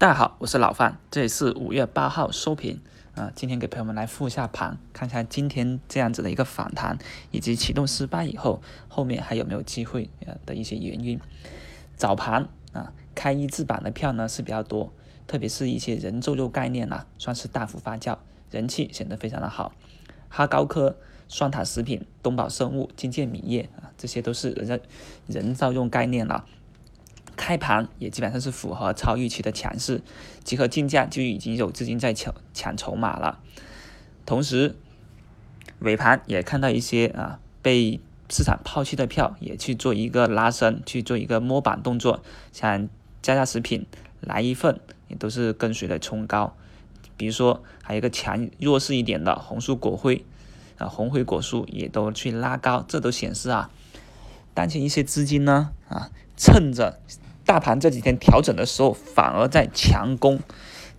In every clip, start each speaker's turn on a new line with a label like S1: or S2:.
S1: 大家好，我是老范，这里是五月八号收评啊。今天给朋友们来复一下盘，看一下今天这样子的一个反弹，以及启动失败以后，后面还有没有机会呃的一些原因。早盘啊，开一字板的票呢是比较多，特别是一些人造肉概念啊，算是大幅发酵，人气显得非常的好。哈高科、双塔食品、东宝生物、金建米业啊，这些都是人造人造肉概念了。开盘也基本上是符合超预期的强势，集合竞价就已经有资金在抢抢筹码了。同时，尾盘也看到一些啊被市场抛弃的票也去做一个拉升，去做一个摸板动作，像佳佳食品、来一份也都是跟随的冲高。比如说还有一个强弱势一点的红树果灰啊，红灰果树也都去拉高，这都显示啊，当前一些资金呢啊趁着。大盘这几天调整的时候，反而在强攻，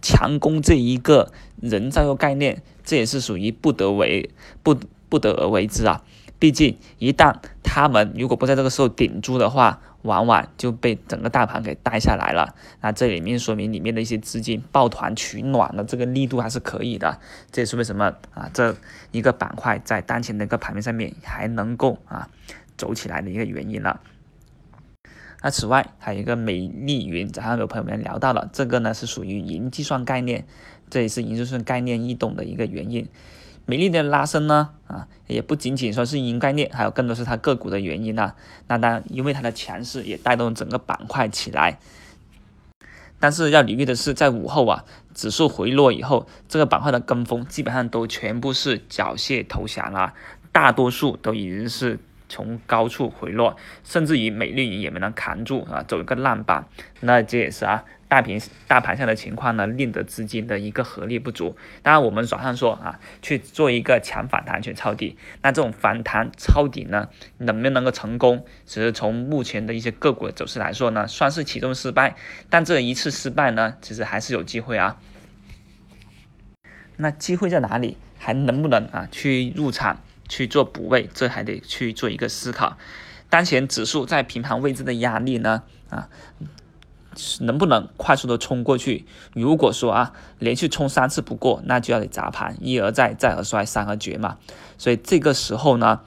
S1: 强攻这一个人造肉概念，这也是属于不得为不不得而为之啊。毕竟一旦他们如果不在这个时候顶住的话，往往就被整个大盘给带下来了。那这里面说明里面的一些资金抱团取暖的这个力度还是可以的。这也是为什么啊这一个板块在当前的一个盘面上面还能够啊走起来的一个原因了。那此外还有一个美丽云，早上有朋友们聊到了，这个呢是属于云计算概念，这也是云计算概念异动的一个原因。美丽的拉升呢，啊，也不仅仅说是云概念，还有更多是它个股的原因啊。那当然，因为它的强势也带动整个板块起来。但是要留意的是，在午后啊，指数回落以后，这个板块的跟风基本上都全部是缴械投降了，大多数都已经是。从高处回落，甚至于美丽云也没能扛住啊，走一个烂板，那这也是啊，大平大盘下的情况呢，令得资金的一个合力不足。当然，我们早上说啊，去做一个强反弹去抄底，那这种反弹抄底呢，能不能够成功？只是从目前的一些个股的走势来说呢，算是启动失败。但这一次失败呢，其实还是有机会啊。那机会在哪里？还能不能啊去入场？去做补位，这还得去做一个思考。当前指数在平盘位置的压力呢，啊，能不能快速的冲过去？如果说啊，连续冲三次不过，那就要得砸盘，一而再，再而衰，三而绝嘛。所以这个时候呢，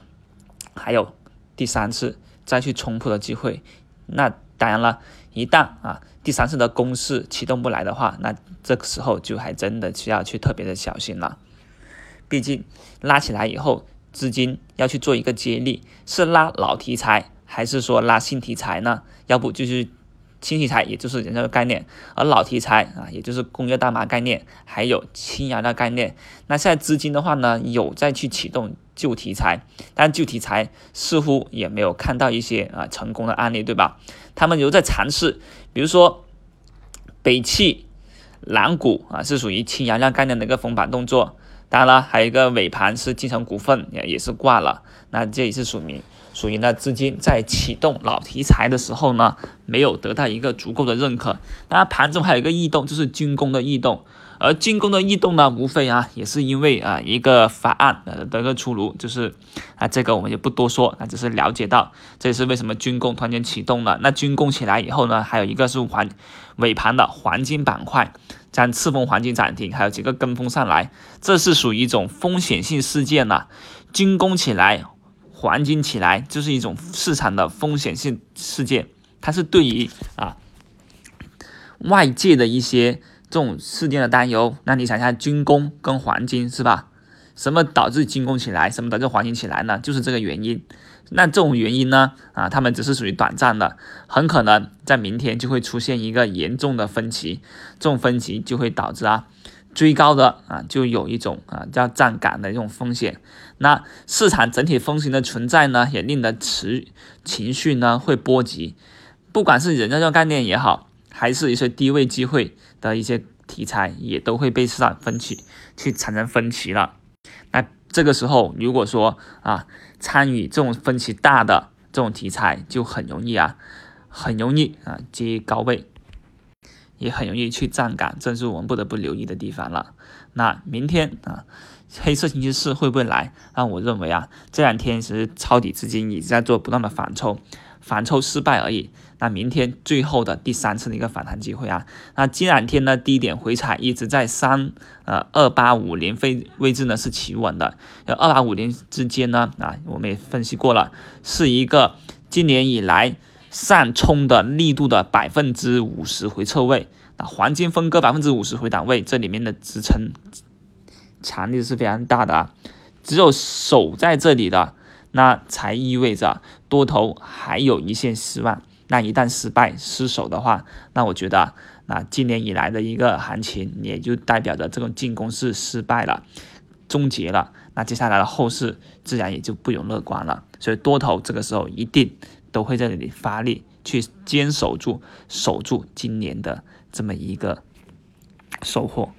S1: 还有第三次再去冲破的机会。那当然了，一旦啊第三次的攻势启动不来的话，那这个时候就还真的需要去特别的小心了。毕竟拉起来以后。资金要去做一个接力，是拉老题材还是说拉新题材呢？要不就是新题材，也就是人造概念，而老题材啊，也就是工业大麻概念，还有氢燃料概念。那现在资金的话呢，有在去启动旧题材，但旧题材似乎也没有看到一些啊成功的案例，对吧？他们有在尝试，比如说北汽蓝谷啊，是属于氢燃料概念的一个封板动作。当然了，还有一个尾盘是金城股份也也是挂了，那这也是属于属于呢资金在启动老题材的时候呢，没有得到一个足够的认可。当然盘中还有一个异动，就是军工的异动，而军工的异动呢，无非啊也是因为啊一个法案的一个出炉，就是啊这个我们就不多说，那只是了解到这是为什么军工突然间启动了。那军工起来以后呢，还有一个是黄尾盘的黄金板块。将赤峰黄金涨停，还有几个跟风上来，这是属于一种风险性事件呐。军工起来，黄金起来，就是一种市场的风险性事件。它是对于啊外界的一些这种事件的担忧。那你想想，军工跟黄金是吧？什么导致军工起来？什么导致黄金起来呢？就是这个原因。那这种原因呢？啊，他们只是属于短暂的，很可能在明天就会出现一个严重的分歧，这种分歧就会导致啊追高的啊就有一种啊叫站岗的这种风险。那市场整体风险的存在呢，也令得持情绪呢会波及，不管是人造肉概念也好，还是一些低位机会的一些题材，也都会被市场分歧去产生分歧了。这个时候，如果说啊参与这种分歧大的这种题材，就很容易啊，很容易啊接高位，也很容易去站岗，这是我们不得不留意的地方了。那明天啊，黑色星期四会不会来？那我认为啊，这两天其实抄底资金已经在做不断的反抽，反抽失败而已。那明天最后的第三次的一个反弹机会啊，那这两天呢低点回踩一直在三呃二八五零位位置呢是企稳的，二八五零之间呢啊我们也分析过了，是一个今年以来上冲的力度的百分之五十回撤位，那黄金分割百分之五十回档位，这里面的支撑强力是非常大的啊，只有守在这里的。那才意味着多头还有一线希望。那一旦失败失守的话，那我觉得，那今年以来的一个行情也就代表着这种进攻是失败了，终结了。那接下来的后市自然也就不容乐观了。所以多头这个时候一定都会在这里发力去坚守住、守住今年的这么一个收获。